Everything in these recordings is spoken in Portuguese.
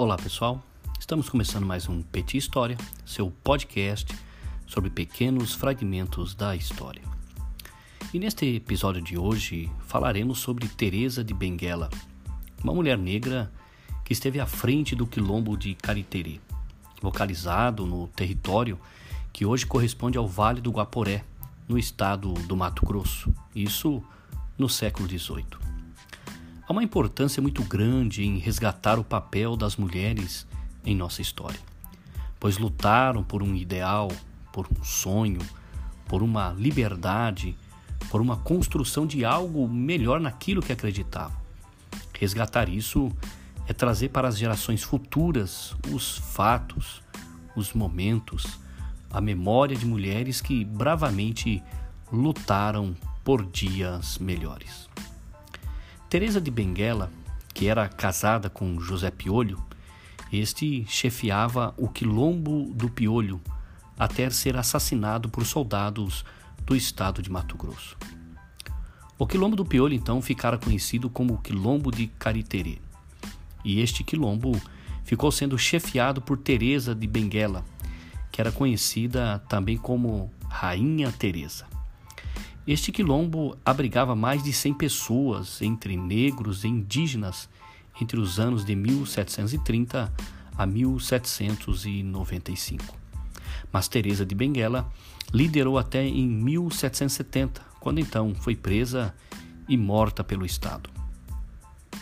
Olá pessoal, estamos começando mais um Petit História, seu podcast sobre pequenos fragmentos da história. E neste episódio de hoje falaremos sobre Teresa de Benguela, uma mulher negra que esteve à frente do quilombo de Cariterê, localizado no território que hoje corresponde ao Vale do Guaporé, no estado do Mato Grosso, isso no século XVIII. Há uma importância muito grande em resgatar o papel das mulheres em nossa história, pois lutaram por um ideal, por um sonho, por uma liberdade, por uma construção de algo melhor naquilo que acreditavam. Resgatar isso é trazer para as gerações futuras os fatos, os momentos, a memória de mulheres que bravamente lutaram por dias melhores. Teresa de Benguela, que era casada com José Piolho, este chefiava o quilombo do Piolho até ser assassinado por soldados do estado de Mato Grosso. O quilombo do Piolho então ficara conhecido como quilombo de Cariterê. E este quilombo ficou sendo chefiado por Teresa de Benguela, que era conhecida também como Rainha Teresa. Este quilombo abrigava mais de 100 pessoas, entre negros e indígenas, entre os anos de 1730 a 1795. Mas Teresa de Benguela liderou até em 1770, quando então foi presa e morta pelo Estado.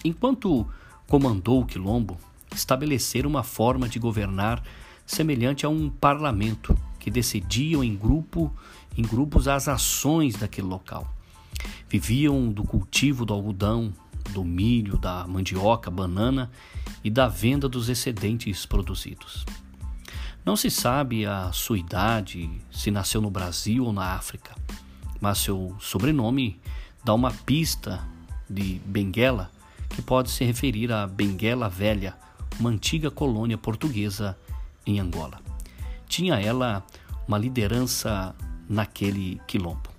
Enquanto comandou o quilombo, estabeleceram uma forma de governar semelhante a um parlamento, que decidiam em grupo em grupos as ações daquele local. Viviam do cultivo do algodão, do milho, da mandioca, banana e da venda dos excedentes produzidos. Não se sabe a sua idade, se nasceu no Brasil ou na África, mas seu sobrenome dá uma pista de Benguela que pode se referir a Benguela Velha, uma antiga colônia portuguesa em Angola. Tinha ela uma liderança naquele quilombo.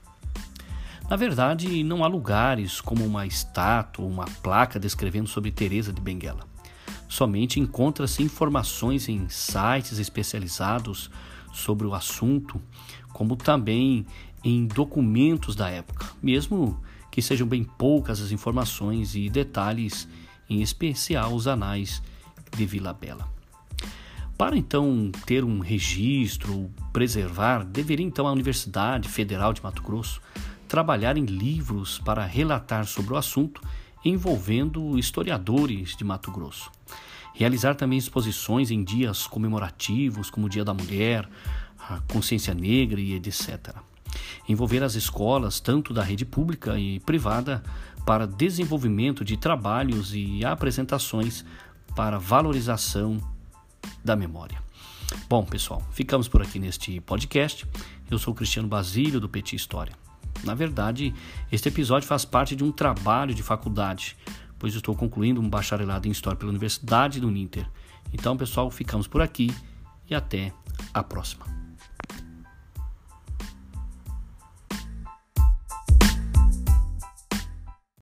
Na verdade, não há lugares como uma estátua ou uma placa descrevendo sobre Teresa de Benguela. Somente encontra-se informações em sites especializados sobre o assunto, como também em documentos da época, mesmo que sejam bem poucas as informações e detalhes, em especial os anais de Vila Bela. Para então ter um registro, preservar, deveria então a Universidade Federal de Mato Grosso trabalhar em livros para relatar sobre o assunto envolvendo historiadores de Mato Grosso. Realizar também exposições em dias comemorativos, como o Dia da Mulher, a Consciência Negra e etc. Envolver as escolas, tanto da rede pública e privada, para desenvolvimento de trabalhos e apresentações para valorização da memória. Bom, pessoal, ficamos por aqui neste podcast. Eu sou Cristiano Basílio do Petit História. Na verdade, este episódio faz parte de um trabalho de faculdade, pois estou concluindo um bacharelado em História pela Universidade do Ninter. Então, pessoal, ficamos por aqui e até a próxima.